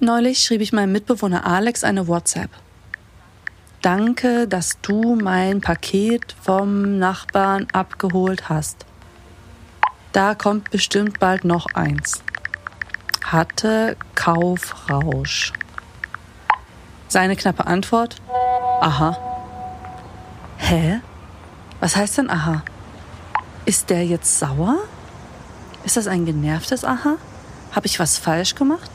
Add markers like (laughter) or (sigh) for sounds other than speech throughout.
Neulich schrieb ich meinem Mitbewohner Alex eine WhatsApp. Danke, dass du mein Paket vom Nachbarn abgeholt hast. Da kommt bestimmt bald noch eins. Hatte Kaufrausch. Seine knappe Antwort? Aha. Hä? Was heißt denn aha? Ist der jetzt sauer? Ist das ein genervtes Aha? Habe ich was falsch gemacht?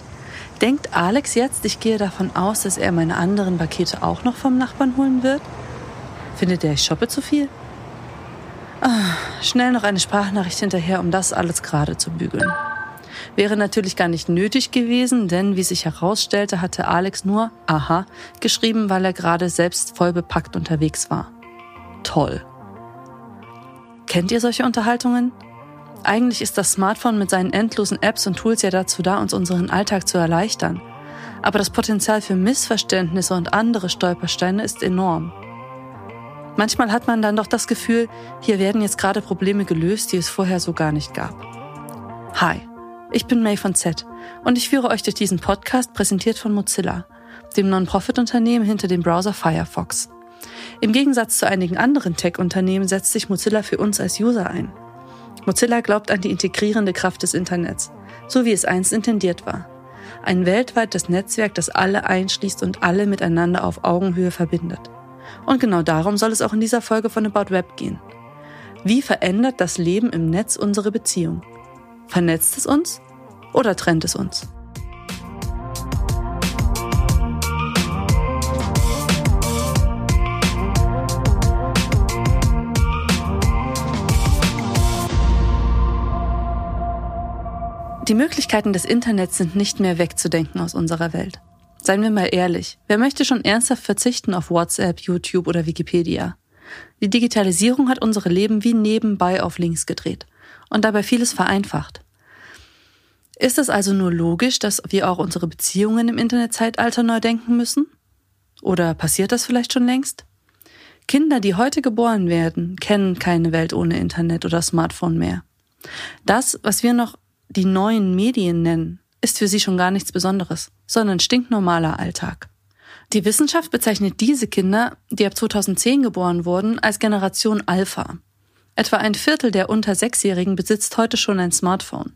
Denkt Alex jetzt, ich gehe davon aus, dass er meine anderen Pakete auch noch vom Nachbarn holen wird? Findet er, ich shoppe zu viel? Ah, schnell noch eine Sprachnachricht hinterher, um das alles gerade zu bügeln. Wäre natürlich gar nicht nötig gewesen, denn wie sich herausstellte, hatte Alex nur Aha geschrieben, weil er gerade selbst voll bepackt unterwegs war. Toll. Kennt ihr solche Unterhaltungen? Eigentlich ist das Smartphone mit seinen endlosen Apps und Tools ja dazu da, uns unseren Alltag zu erleichtern. Aber das Potenzial für Missverständnisse und andere Stolpersteine ist enorm. Manchmal hat man dann doch das Gefühl, hier werden jetzt gerade Probleme gelöst, die es vorher so gar nicht gab. Hi, ich bin May von Z und ich führe euch durch diesen Podcast, präsentiert von Mozilla, dem Non-Profit-Unternehmen hinter dem Browser Firefox. Im Gegensatz zu einigen anderen Tech-Unternehmen setzt sich Mozilla für uns als User ein. Mozilla glaubt an die integrierende Kraft des Internets, so wie es einst intendiert war. Ein weltweites Netzwerk, das alle einschließt und alle miteinander auf Augenhöhe verbindet. Und genau darum soll es auch in dieser Folge von About Web gehen. Wie verändert das Leben im Netz unsere Beziehung? Vernetzt es uns oder trennt es uns? Die Möglichkeiten des Internets sind nicht mehr wegzudenken aus unserer Welt. Seien wir mal ehrlich, wer möchte schon ernsthaft verzichten auf WhatsApp, YouTube oder Wikipedia? Die Digitalisierung hat unsere Leben wie nebenbei auf links gedreht und dabei vieles vereinfacht. Ist es also nur logisch, dass wir auch unsere Beziehungen im Internetzeitalter neu denken müssen? Oder passiert das vielleicht schon längst? Kinder, die heute geboren werden, kennen keine Welt ohne Internet oder Smartphone mehr. Das, was wir noch die neuen Medien nennen, ist für sie schon gar nichts Besonderes, sondern stinknormaler Alltag. Die Wissenschaft bezeichnet diese Kinder, die ab 2010 geboren wurden, als Generation Alpha. Etwa ein Viertel der unter Sechsjährigen besitzt heute schon ein Smartphone.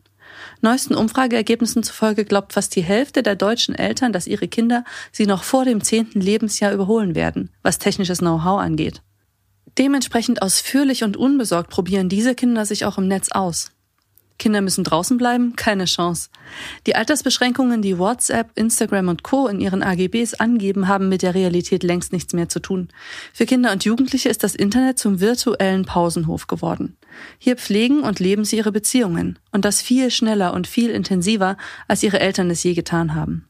Neuesten Umfrageergebnissen zufolge glaubt fast die Hälfte der deutschen Eltern, dass ihre Kinder sie noch vor dem zehnten Lebensjahr überholen werden, was technisches Know-how angeht. Dementsprechend ausführlich und unbesorgt probieren diese Kinder sich auch im Netz aus. Kinder müssen draußen bleiben? Keine Chance. Die Altersbeschränkungen, die WhatsApp, Instagram und Co. in ihren AGBs angeben, haben mit der Realität längst nichts mehr zu tun. Für Kinder und Jugendliche ist das Internet zum virtuellen Pausenhof geworden. Hier pflegen und leben sie ihre Beziehungen. Und das viel schneller und viel intensiver, als ihre Eltern es je getan haben.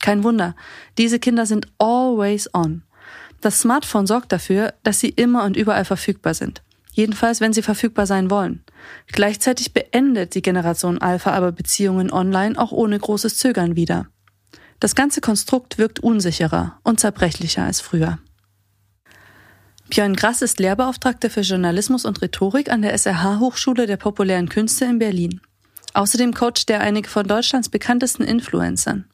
Kein Wunder, diese Kinder sind always on. Das Smartphone sorgt dafür, dass sie immer und überall verfügbar sind jedenfalls wenn sie verfügbar sein wollen. Gleichzeitig beendet die Generation Alpha aber Beziehungen online auch ohne großes Zögern wieder. Das ganze Konstrukt wirkt unsicherer und zerbrechlicher als früher. Björn Grass ist Lehrbeauftragter für Journalismus und Rhetorik an der SRH Hochschule der populären Künste in Berlin. Außerdem coacht er einige von Deutschlands bekanntesten Influencern.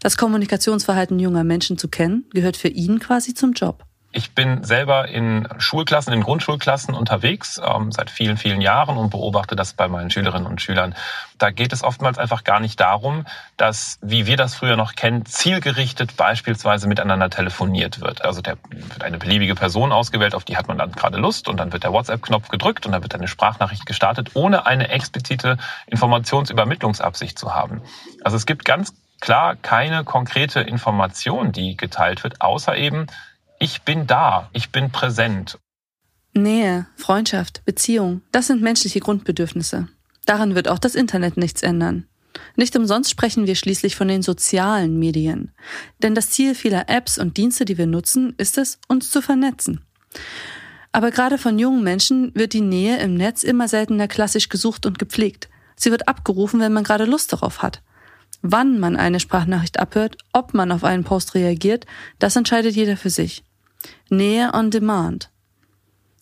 Das Kommunikationsverhalten junger Menschen zu kennen, gehört für ihn quasi zum Job. Ich bin selber in Schulklassen, in Grundschulklassen unterwegs ähm, seit vielen, vielen Jahren und beobachte das bei meinen Schülerinnen und Schülern. Da geht es oftmals einfach gar nicht darum, dass, wie wir das früher noch kennen, zielgerichtet beispielsweise miteinander telefoniert wird. Also der wird eine beliebige Person ausgewählt, auf die hat man dann gerade Lust und dann wird der WhatsApp-Knopf gedrückt und dann wird eine Sprachnachricht gestartet, ohne eine explizite Informationsübermittlungsabsicht zu haben. Also es gibt ganz klar keine konkrete Information, die geteilt wird, außer eben, ich bin da, ich bin präsent. Nähe, Freundschaft, Beziehung, das sind menschliche Grundbedürfnisse. Daran wird auch das Internet nichts ändern. Nicht umsonst sprechen wir schließlich von den sozialen Medien. Denn das Ziel vieler Apps und Dienste, die wir nutzen, ist es, uns zu vernetzen. Aber gerade von jungen Menschen wird die Nähe im Netz immer seltener klassisch gesucht und gepflegt. Sie wird abgerufen, wenn man gerade Lust darauf hat. Wann man eine Sprachnachricht abhört, ob man auf einen Post reagiert, das entscheidet jeder für sich. Nähe on Demand.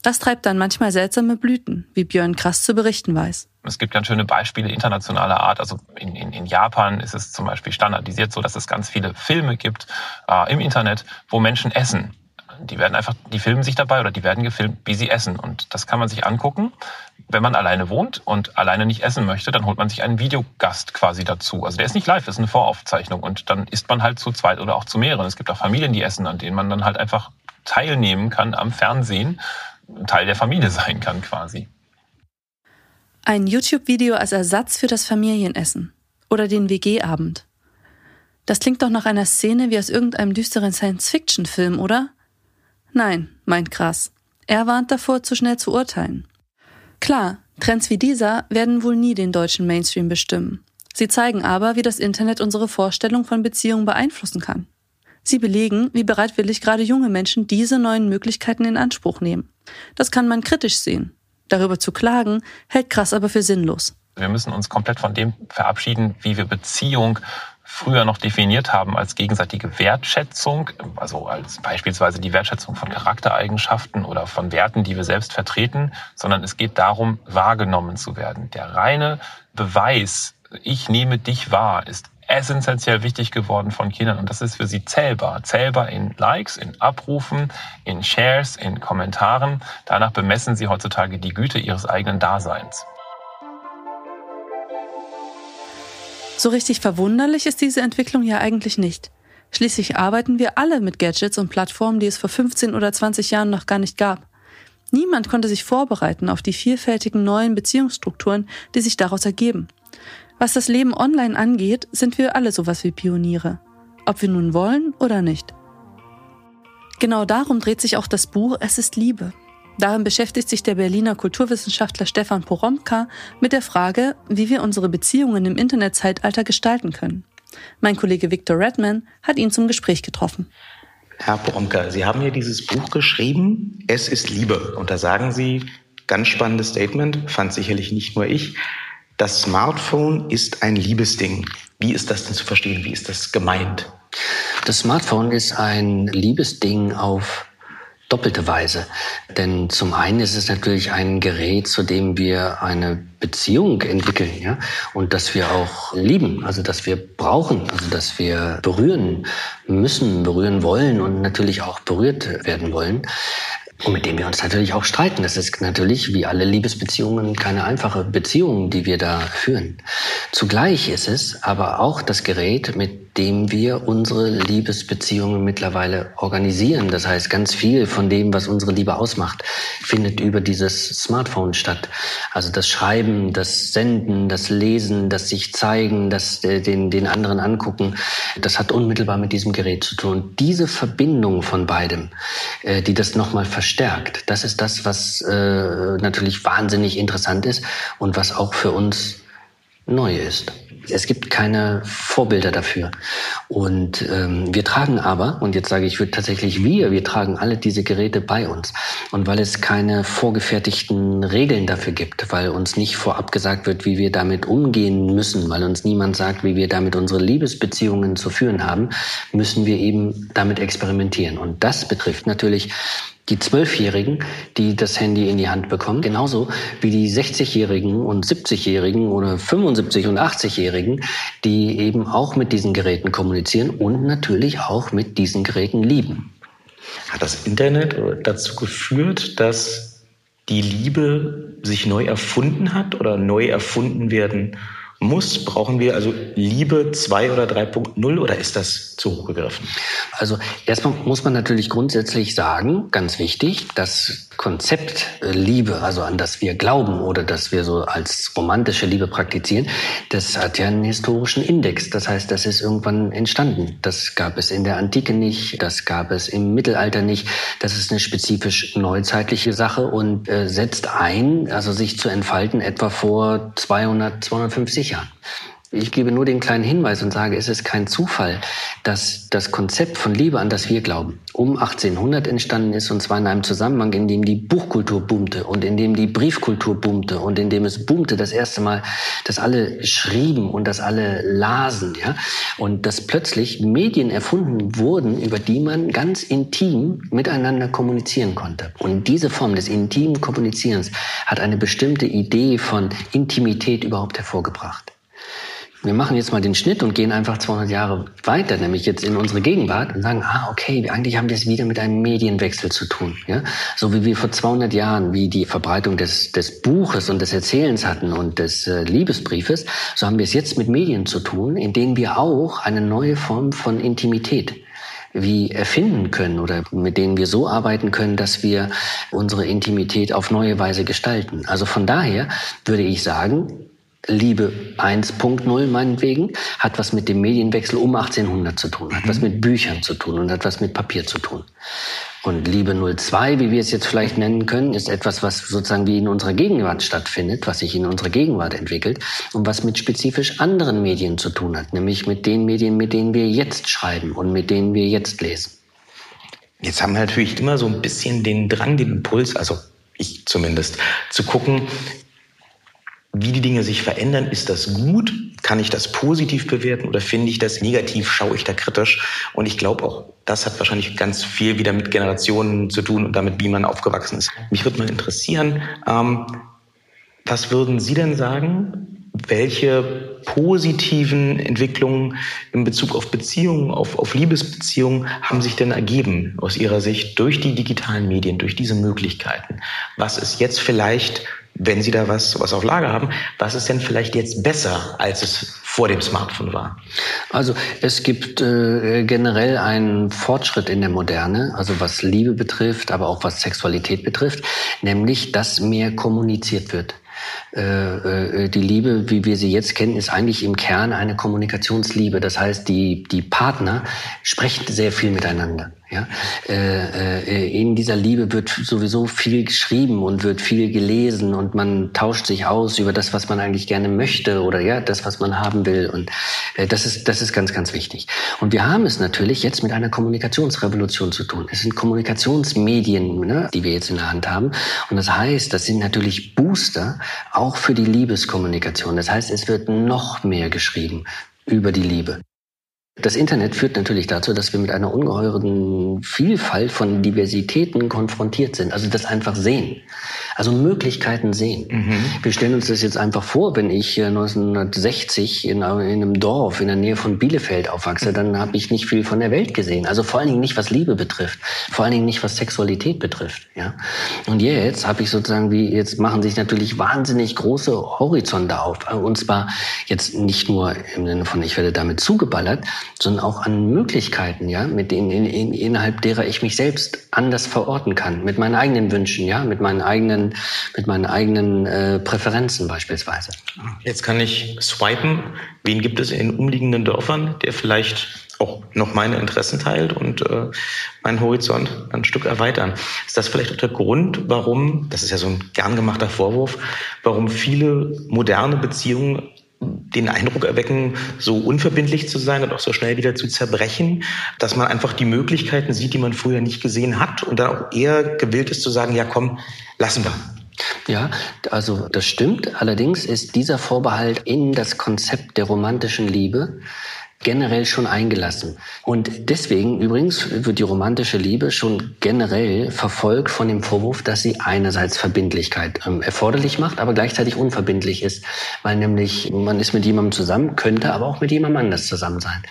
Das treibt dann manchmal seltsame Blüten, wie Björn Krass zu berichten weiß. Es gibt ganz schöne Beispiele internationaler Art. Also in, in, in Japan ist es zum Beispiel standardisiert so, dass es ganz viele Filme gibt äh, im Internet, wo Menschen essen. Die werden einfach, die filmen sich dabei oder die werden gefilmt, wie sie essen. Und das kann man sich angucken. Wenn man alleine wohnt und alleine nicht essen möchte, dann holt man sich einen Videogast quasi dazu. Also der ist nicht live, das ist eine Voraufzeichnung. Und dann isst man halt zu zweit oder auch zu mehreren. Es gibt auch Familien, die essen, an denen man dann halt einfach teilnehmen kann am Fernsehen, Teil der Familie (laughs) sein kann quasi. Ein YouTube-Video als Ersatz für das Familienessen oder den WG-Abend. Das klingt doch nach einer Szene wie aus irgendeinem düsteren Science-Fiction-Film, oder? Nein, meint Krass. Er warnt davor, zu schnell zu urteilen. Klar, Trends wie dieser werden wohl nie den deutschen Mainstream bestimmen. Sie zeigen aber, wie das Internet unsere Vorstellung von Beziehungen beeinflussen kann. Sie belegen, wie bereitwillig gerade junge Menschen diese neuen Möglichkeiten in Anspruch nehmen. Das kann man kritisch sehen. Darüber zu klagen, hält Krass aber für sinnlos. Wir müssen uns komplett von dem verabschieden, wie wir Beziehung früher noch definiert haben als gegenseitige Wertschätzung, also als beispielsweise die Wertschätzung von Charaktereigenschaften oder von Werten, die wir selbst vertreten, sondern es geht darum, wahrgenommen zu werden. Der reine Beweis, ich nehme dich wahr, ist essentiell wichtig geworden von Kindern und das ist für sie zählbar. Zählbar in Likes, in Abrufen, in Shares, in Kommentaren. Danach bemessen sie heutzutage die Güte ihres eigenen Daseins. So richtig verwunderlich ist diese Entwicklung ja eigentlich nicht. Schließlich arbeiten wir alle mit Gadgets und Plattformen, die es vor 15 oder 20 Jahren noch gar nicht gab. Niemand konnte sich vorbereiten auf die vielfältigen neuen Beziehungsstrukturen, die sich daraus ergeben. Was das Leben online angeht, sind wir alle sowas wie Pioniere. Ob wir nun wollen oder nicht. Genau darum dreht sich auch das Buch Es ist Liebe Darin beschäftigt sich der Berliner Kulturwissenschaftler Stefan Poromka mit der Frage, wie wir unsere Beziehungen im Internetzeitalter gestalten können. Mein Kollege Victor Redman hat ihn zum Gespräch getroffen. Herr Poromka, Sie haben hier dieses Buch geschrieben, Es ist Liebe. Und da sagen Sie, ganz spannendes Statement, fand sicherlich nicht nur ich, das Smartphone ist ein Liebesding. Wie ist das denn zu verstehen? Wie ist das gemeint? Das Smartphone ist ein Liebesding auf doppelte Weise. Denn zum einen ist es natürlich ein Gerät, zu dem wir eine Beziehung entwickeln, ja, und dass wir auch lieben, also dass wir brauchen, also dass wir berühren müssen, berühren wollen und natürlich auch berührt werden wollen und mit dem wir uns natürlich auch streiten. Das ist natürlich wie alle Liebesbeziehungen keine einfache Beziehung, die wir da führen. Zugleich ist es aber auch das Gerät, mit dem wir unsere Liebesbeziehungen mittlerweile organisieren. Das heißt, ganz viel von dem, was unsere Liebe ausmacht, findet über dieses Smartphone statt. Also das Schreiben, das Senden, das Lesen, das sich zeigen, das äh, den, den anderen angucken, das hat unmittelbar mit diesem Gerät zu tun. Diese Verbindung von beidem, äh, die das nochmal verstärkt, das ist das, was äh, natürlich wahnsinnig interessant ist und was auch für uns neu ist. Es gibt keine Vorbilder dafür. Und ähm, wir tragen aber, und jetzt sage ich tatsächlich wir, wir tragen alle diese Geräte bei uns. Und weil es keine vorgefertigten Regeln dafür gibt, weil uns nicht vorab gesagt wird, wie wir damit umgehen müssen, weil uns niemand sagt, wie wir damit unsere Liebesbeziehungen zu führen haben, müssen wir eben damit experimentieren. Und das betrifft natürlich die Zwölfjährigen, die das Handy in die Hand bekommen, genauso wie die 60-Jährigen und 70-Jährigen oder 75- und 80-Jährigen, die eben auch mit diesen Geräten kommunizieren und natürlich auch mit diesen Geräten lieben. Hat das Internet dazu geführt, dass die Liebe sich neu erfunden hat oder neu erfunden werden muss? Brauchen wir also Liebe 2 oder 3.0 oder ist das zu hoch gegriffen? Also erstmal muss man natürlich grundsätzlich sagen, ganz wichtig, das Konzept äh, Liebe, also an das wir glauben oder das wir so als romantische Liebe praktizieren, das hat ja einen historischen Index. Das heißt, das ist irgendwann entstanden. Das gab es in der Antike nicht, das gab es im Mittelalter nicht. Das ist eine spezifisch neuzeitliche Sache und äh, setzt ein, also sich zu entfalten etwa vor 200, 250 Jahren. Ich gebe nur den kleinen Hinweis und sage, es ist kein Zufall, dass das Konzept von Liebe, an das wir glauben, um 1800 entstanden ist und zwar in einem Zusammenhang, in dem die Buchkultur boomte und in dem die Briefkultur boomte und in dem es boomte das erste Mal, dass alle schrieben und dass alle lasen, ja, und dass plötzlich Medien erfunden wurden, über die man ganz intim miteinander kommunizieren konnte. Und diese Form des intimen Kommunizierens hat eine bestimmte Idee von Intimität überhaupt hervorgebracht. Wir machen jetzt mal den Schnitt und gehen einfach 200 Jahre weiter, nämlich jetzt in unsere Gegenwart und sagen, ah, okay, eigentlich haben wir es wieder mit einem Medienwechsel zu tun. Ja? So wie wir vor 200 Jahren, wie die Verbreitung des, des Buches und des Erzählens hatten und des äh, Liebesbriefes, so haben wir es jetzt mit Medien zu tun, in denen wir auch eine neue Form von Intimität wie erfinden können oder mit denen wir so arbeiten können, dass wir unsere Intimität auf neue Weise gestalten. Also von daher würde ich sagen, Liebe 1.0 meinetwegen, hat was mit dem Medienwechsel um 1800 zu tun, hat mhm. was mit Büchern zu tun und hat was mit Papier zu tun. Und Liebe 02, wie wir es jetzt vielleicht nennen können, ist etwas, was sozusagen wie in unserer Gegenwart stattfindet, was sich in unserer Gegenwart entwickelt und was mit spezifisch anderen Medien zu tun hat, nämlich mit den Medien, mit denen wir jetzt schreiben und mit denen wir jetzt lesen. Jetzt haben wir natürlich immer so ein bisschen den Drang, den Impuls, also ich zumindest, zu gucken, wie die Dinge sich verändern. Ist das gut? Kann ich das positiv bewerten oder finde ich das negativ? Schaue ich da kritisch? Und ich glaube auch, das hat wahrscheinlich ganz viel wieder mit Generationen zu tun und damit, wie man aufgewachsen ist. Mich würde mal interessieren, ähm, was würden Sie denn sagen? Welche positiven Entwicklungen in Bezug auf Beziehungen, auf, auf Liebesbeziehungen haben sich denn ergeben aus Ihrer Sicht durch die digitalen Medien, durch diese Möglichkeiten? Was ist jetzt vielleicht wenn Sie da was, was auf Lager haben, was ist denn vielleicht jetzt besser, als es vor dem Smartphone war? Also es gibt äh, generell einen Fortschritt in der Moderne, also was Liebe betrifft, aber auch was Sexualität betrifft, nämlich dass mehr kommuniziert wird. Äh, äh, die Liebe, wie wir sie jetzt kennen, ist eigentlich im Kern eine Kommunikationsliebe. Das heißt, die, die Partner sprechen sehr viel miteinander. Ja? Äh, äh, in dieser Liebe wird sowieso viel geschrieben und wird viel gelesen und man tauscht sich aus über das, was man eigentlich gerne möchte oder ja, das, was man haben will. Und äh, das ist, das ist ganz, ganz wichtig. Und wir haben es natürlich jetzt mit einer Kommunikationsrevolution zu tun. Es sind Kommunikationsmedien, ne, die wir jetzt in der Hand haben. Und das heißt, das sind natürlich Booster auch für die Liebeskommunikation. Das heißt, es wird noch mehr geschrieben über die Liebe. Das Internet führt natürlich dazu, dass wir mit einer ungeheuren Vielfalt von Diversitäten konfrontiert sind. Also das einfach sehen. Also Möglichkeiten sehen. Mhm. Wir stellen uns das jetzt einfach vor, wenn ich 1960 in, in, einem Dorf in der Nähe von Bielefeld aufwachse, dann habe ich nicht viel von der Welt gesehen. Also vor allen Dingen nicht, was Liebe betrifft. Vor allen Dingen nicht, was Sexualität betrifft. Ja? Und jetzt habe ich sozusagen, wie jetzt machen sich natürlich wahnsinnig große Horizonte auf. Und zwar jetzt nicht nur im Sinne von, ich werde damit zugeballert, sondern auch an Möglichkeiten, ja, mit denen in, in, innerhalb derer ich mich selbst anders verorten kann, mit meinen eigenen Wünschen, ja, mit meinen eigenen, mit meinen eigenen äh, Präferenzen beispielsweise. Jetzt kann ich swipen. Wen gibt es in umliegenden Dörfern, der vielleicht auch noch meine Interessen teilt und äh, meinen Horizont ein Stück erweitern. Ist das vielleicht auch der Grund, warum, das ist ja so ein gern gemachter Vorwurf, warum viele moderne Beziehungen den Eindruck erwecken, so unverbindlich zu sein und auch so schnell wieder zu zerbrechen, dass man einfach die Möglichkeiten sieht, die man früher nicht gesehen hat und dann auch eher gewillt ist zu sagen, ja komm, lassen wir. Ja, also das stimmt. Allerdings ist dieser Vorbehalt in das Konzept der romantischen Liebe generell schon eingelassen. Und deswegen übrigens wird die romantische Liebe schon generell verfolgt von dem Vorwurf, dass sie einerseits Verbindlichkeit ähm, erforderlich macht, aber gleichzeitig unverbindlich ist, weil nämlich man ist mit jemandem zusammen, könnte aber auch mit jemandem anders zusammen sein.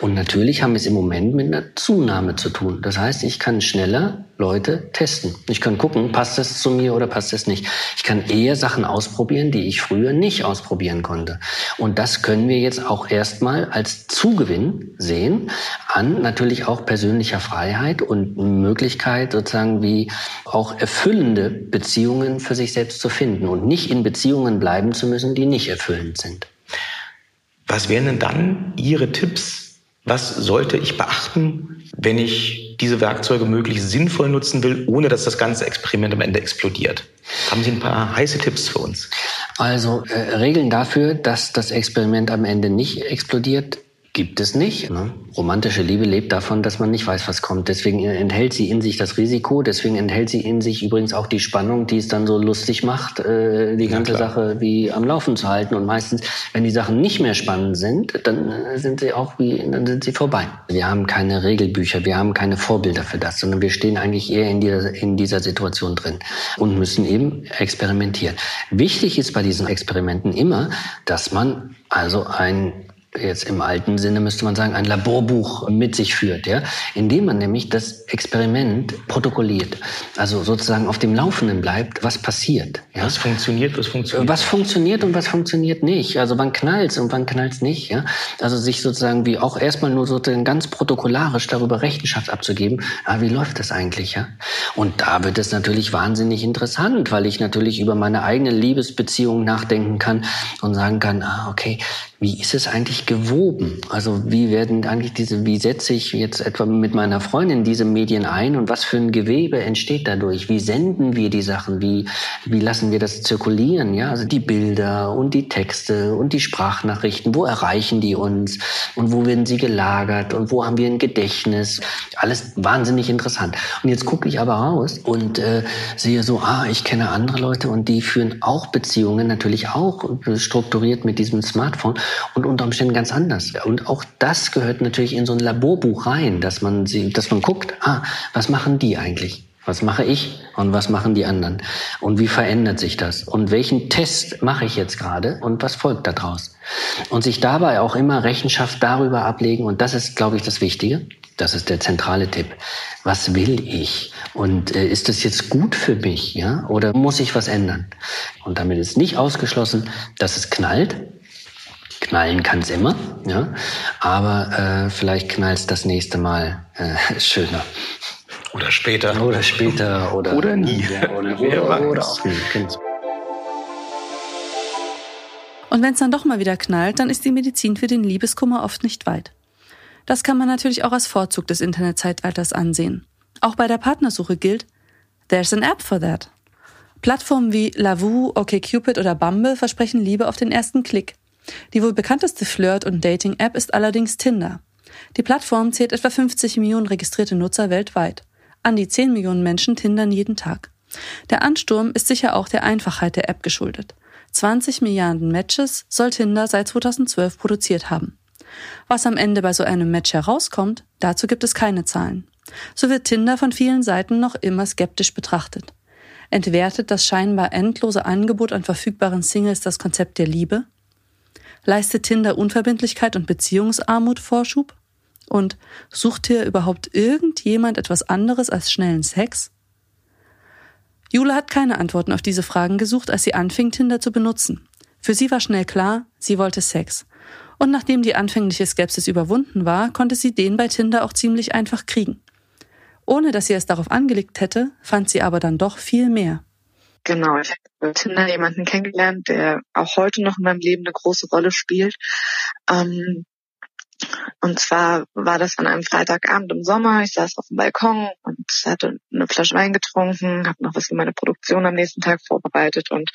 Und natürlich haben wir es im Moment mit einer Zunahme zu tun. Das heißt, ich kann schneller Leute testen. Ich kann gucken, passt das zu mir oder passt das nicht. Ich kann eher Sachen ausprobieren, die ich früher nicht ausprobieren konnte. Und das können wir jetzt auch erstmal als Zugewinn sehen an natürlich auch persönlicher Freiheit und Möglichkeit sozusagen wie auch erfüllende Beziehungen für sich selbst zu finden und nicht in Beziehungen bleiben zu müssen, die nicht erfüllend sind. Was wären denn dann Ihre Tipps was sollte ich beachten, wenn ich diese Werkzeuge möglichst sinnvoll nutzen will, ohne dass das ganze Experiment am Ende explodiert? Haben Sie ein paar heiße Tipps für uns? Also äh, Regeln dafür, dass das Experiment am Ende nicht explodiert, Gibt es nicht. Ne? Romantische Liebe lebt davon, dass man nicht weiß, was kommt. Deswegen enthält sie in sich das Risiko, deswegen enthält sie in sich übrigens auch die Spannung, die es dann so lustig macht, äh, die ganze klar. Sache wie am Laufen zu halten. Und meistens, wenn die Sachen nicht mehr spannend sind, dann äh, sind sie auch wie, dann sind sie vorbei. Wir haben keine Regelbücher, wir haben keine Vorbilder für das, sondern wir stehen eigentlich eher in dieser, in dieser Situation drin und müssen eben experimentieren. Wichtig ist bei diesen Experimenten immer, dass man also ein jetzt im alten Sinne müsste man sagen, ein Laborbuch mit sich führt, ja, indem man nämlich das Experiment protokolliert, also sozusagen auf dem Laufenden bleibt, was passiert. Ja? Was funktioniert, was funktioniert? Was funktioniert und was funktioniert nicht. Also wann knallt's und wann knallt's nicht, ja. Also sich sozusagen wie auch erstmal nur sozusagen ganz protokollarisch darüber Rechenschaft abzugeben, ah, wie läuft das eigentlich, ja. Und da wird es natürlich wahnsinnig interessant, weil ich natürlich über meine eigene Liebesbeziehung nachdenken kann und sagen kann, ah, okay, wie ist es eigentlich gewoben? Also wie werden eigentlich diese, wie setze ich jetzt etwa mit meiner Freundin diese Medien ein und was für ein Gewebe entsteht dadurch? Wie senden wir die Sachen? Wie, wie lassen wir das zirkulieren? Ja, also die Bilder und die Texte und die Sprachnachrichten, wo erreichen die uns? Und wo werden sie gelagert? Und wo haben wir ein Gedächtnis? Alles wahnsinnig interessant. Und jetzt gucke ich aber raus und äh, sehe so, ah, ich kenne andere Leute und die führen auch Beziehungen, natürlich auch strukturiert mit diesem Smartphone und unter Umständen ganz anders. Und auch das gehört natürlich in so ein Laborbuch rein, dass man sie, dass man guckt, ah, was machen die eigentlich? Was mache ich und was machen die anderen? Und wie verändert sich das? Und welchen Test mache ich jetzt gerade und was folgt daraus? Und sich dabei auch immer Rechenschaft darüber ablegen. Und das ist, glaube ich, das Wichtige. Das ist der zentrale Tipp. Was will ich? Und äh, ist das jetzt gut für mich? Ja? Oder muss ich was ändern? Und damit ist nicht ausgeschlossen, dass es knallt, Knallen kann es immer, ja, aber äh, vielleicht knallt es das nächste Mal äh, (laughs) schöner. Oder später. Oder später. Oder, oder nie. Ja, oder, oder, oder auch nie. Und wenn es dann doch mal wieder knallt, dann ist die Medizin für den Liebeskummer oft nicht weit. Das kann man natürlich auch als Vorzug des Internetzeitalters ansehen. Auch bei der Partnersuche gilt, there's an app for that. Plattformen wie Lavu, OkCupid oder Bumble versprechen Liebe auf den ersten Klick. Die wohl bekannteste Flirt- und Dating-App ist allerdings Tinder. Die Plattform zählt etwa 50 Millionen registrierte Nutzer weltweit. An die 10 Millionen Menschen tindern jeden Tag. Der Ansturm ist sicher auch der Einfachheit der App geschuldet. 20 Milliarden Matches soll Tinder seit 2012 produziert haben. Was am Ende bei so einem Match herauskommt, dazu gibt es keine Zahlen. So wird Tinder von vielen Seiten noch immer skeptisch betrachtet. Entwertet das scheinbar endlose Angebot an verfügbaren Singles das Konzept der Liebe? Leistet Tinder Unverbindlichkeit und Beziehungsarmut Vorschub? Und sucht hier überhaupt irgendjemand etwas anderes als schnellen Sex? Jule hat keine Antworten auf diese Fragen gesucht, als sie anfing, Tinder zu benutzen. Für sie war schnell klar, sie wollte Sex. Und nachdem die anfängliche Skepsis überwunden war, konnte sie den bei Tinder auch ziemlich einfach kriegen. Ohne dass sie es darauf angelegt hätte, fand sie aber dann doch viel mehr. Genau, ich habe bei Tinder jemanden kennengelernt, der auch heute noch in meinem Leben eine große Rolle spielt. Ähm, und zwar war das an einem Freitagabend im Sommer. Ich saß auf dem Balkon und hatte eine Flasche Wein getrunken, habe noch was für meine Produktion am nächsten Tag vorbereitet und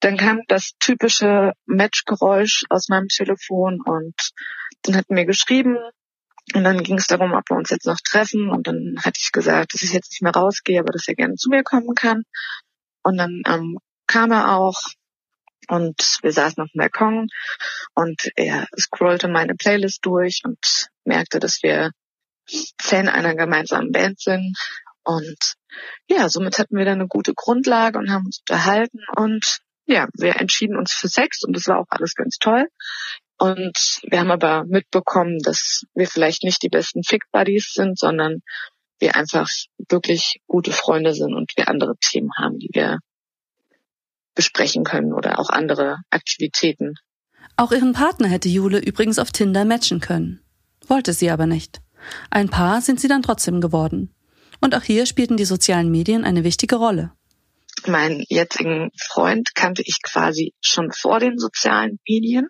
dann kam das typische Matchgeräusch aus meinem Telefon und dann hatten wir geschrieben und dann ging es darum, ob wir uns jetzt noch treffen und dann hatte ich gesagt, dass ich jetzt nicht mehr rausgehe, aber dass er gerne zu mir kommen kann. Und dann ähm, kam er auch und wir saßen auf dem Balkon und er scrollte meine Playlist durch und merkte, dass wir Fan einer gemeinsamen Band sind. Und ja, somit hatten wir dann eine gute Grundlage und haben uns unterhalten und ja, wir entschieden uns für Sex und das war auch alles ganz toll. Und wir haben aber mitbekommen, dass wir vielleicht nicht die besten Fick-Buddies sind, sondern wir einfach wirklich gute Freunde sind und wir andere Themen haben, die wir besprechen können oder auch andere Aktivitäten. Auch ihren Partner hätte Jule übrigens auf Tinder matchen können. Wollte sie aber nicht. Ein Paar sind sie dann trotzdem geworden. Und auch hier spielten die sozialen Medien eine wichtige Rolle. Meinen jetzigen Freund kannte ich quasi schon vor den sozialen Medien.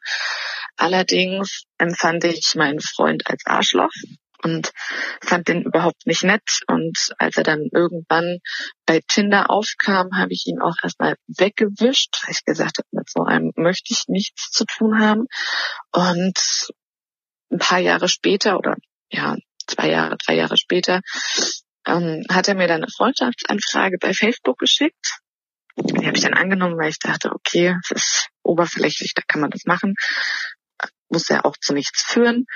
Allerdings empfand ich meinen Freund als Arschloch und fand den überhaupt nicht nett. Und als er dann irgendwann bei Tinder aufkam, habe ich ihn auch erstmal weggewischt, weil ich gesagt habe, mit so einem möchte ich nichts zu tun haben. Und ein paar Jahre später oder ja, zwei Jahre, drei Jahre später, ähm, hat er mir dann eine Freundschaftsanfrage bei Facebook geschickt. Die habe ich dann angenommen, weil ich dachte, okay, es ist oberflächlich, da kann man das machen. Muss ja auch zu nichts führen.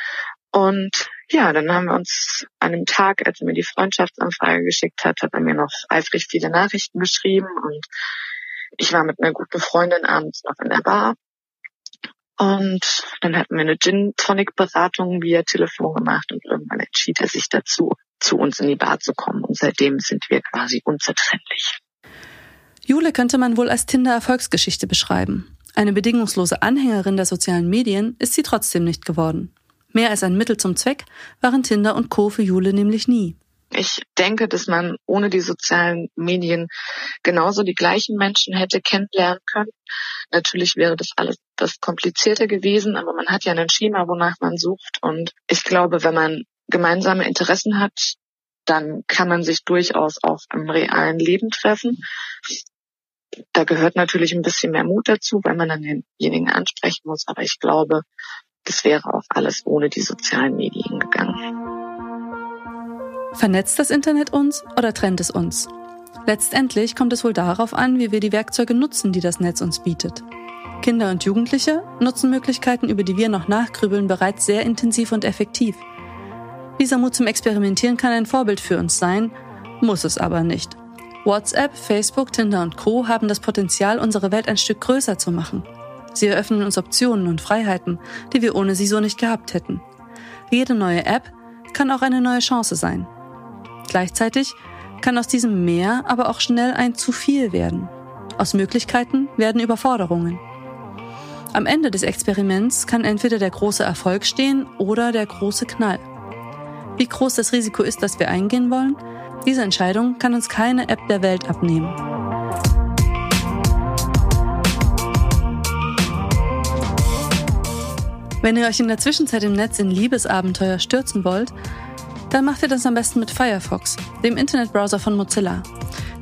Und ja, dann haben wir uns an dem Tag, als er mir die Freundschaftsanfrage geschickt hat, hat er mir noch eifrig viele Nachrichten geschrieben und ich war mit einer guten Freundin abends noch in der Bar. Und dann hatten wir eine Gin-Tonic-Beratung via Telefon gemacht und irgendwann entschied er sich dazu, zu uns in die Bar zu kommen. Und seitdem sind wir quasi unzertrennlich. Jule könnte man wohl als Tinder-Erfolgsgeschichte beschreiben. Eine bedingungslose Anhängerin der sozialen Medien ist sie trotzdem nicht geworden. Mehr als ein Mittel zum Zweck waren Tinder und Co. für Jule nämlich nie. Ich denke, dass man ohne die sozialen Medien genauso die gleichen Menschen hätte kennenlernen können. Natürlich wäre das alles das komplizierter gewesen, aber man hat ja ein Schema, wonach man sucht. Und ich glaube, wenn man gemeinsame Interessen hat, dann kann man sich durchaus auch im realen Leben treffen. Da gehört natürlich ein bisschen mehr Mut dazu, weil man dann denjenigen ansprechen muss. Aber ich glaube, das wäre auch alles ohne die sozialen Medien gegangen. Vernetzt das Internet uns oder trennt es uns? Letztendlich kommt es wohl darauf an, wie wir die Werkzeuge nutzen, die das Netz uns bietet. Kinder und Jugendliche nutzen Möglichkeiten, über die wir noch nachgrübeln, bereits sehr intensiv und effektiv. Dieser Mut zum Experimentieren kann ein Vorbild für uns sein, muss es aber nicht. WhatsApp, Facebook, Tinder und Co haben das Potenzial, unsere Welt ein Stück größer zu machen. Sie eröffnen uns Optionen und Freiheiten, die wir ohne sie so nicht gehabt hätten. Jede neue App kann auch eine neue Chance sein. Gleichzeitig kann aus diesem Mehr aber auch schnell ein zu viel werden. Aus Möglichkeiten werden Überforderungen. Am Ende des Experiments kann entweder der große Erfolg stehen oder der große Knall. Wie groß das Risiko ist, das wir eingehen wollen, diese Entscheidung kann uns keine App der Welt abnehmen. Wenn ihr euch in der Zwischenzeit im Netz in Liebesabenteuer stürzen wollt, dann macht ihr das am besten mit Firefox, dem Internetbrowser von Mozilla.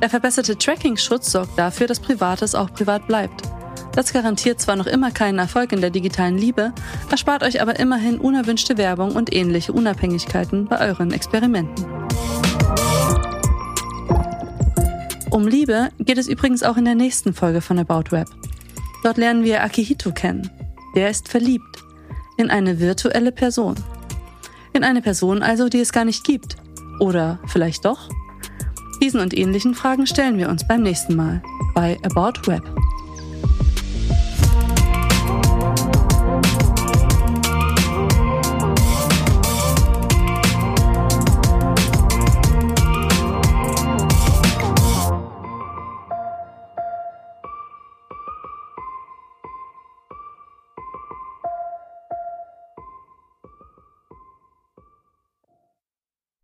Der verbesserte Tracking-Schutz sorgt dafür, dass Privates auch privat bleibt. Das garantiert zwar noch immer keinen Erfolg in der digitalen Liebe, erspart euch aber immerhin unerwünschte Werbung und ähnliche Unabhängigkeiten bei euren Experimenten. Um Liebe geht es übrigens auch in der nächsten Folge von About Web. Dort lernen wir Akihito kennen. Der ist verliebt in eine virtuelle Person. In eine Person also, die es gar nicht gibt. Oder vielleicht doch? Diesen und ähnlichen Fragen stellen wir uns beim nächsten Mal bei About Web.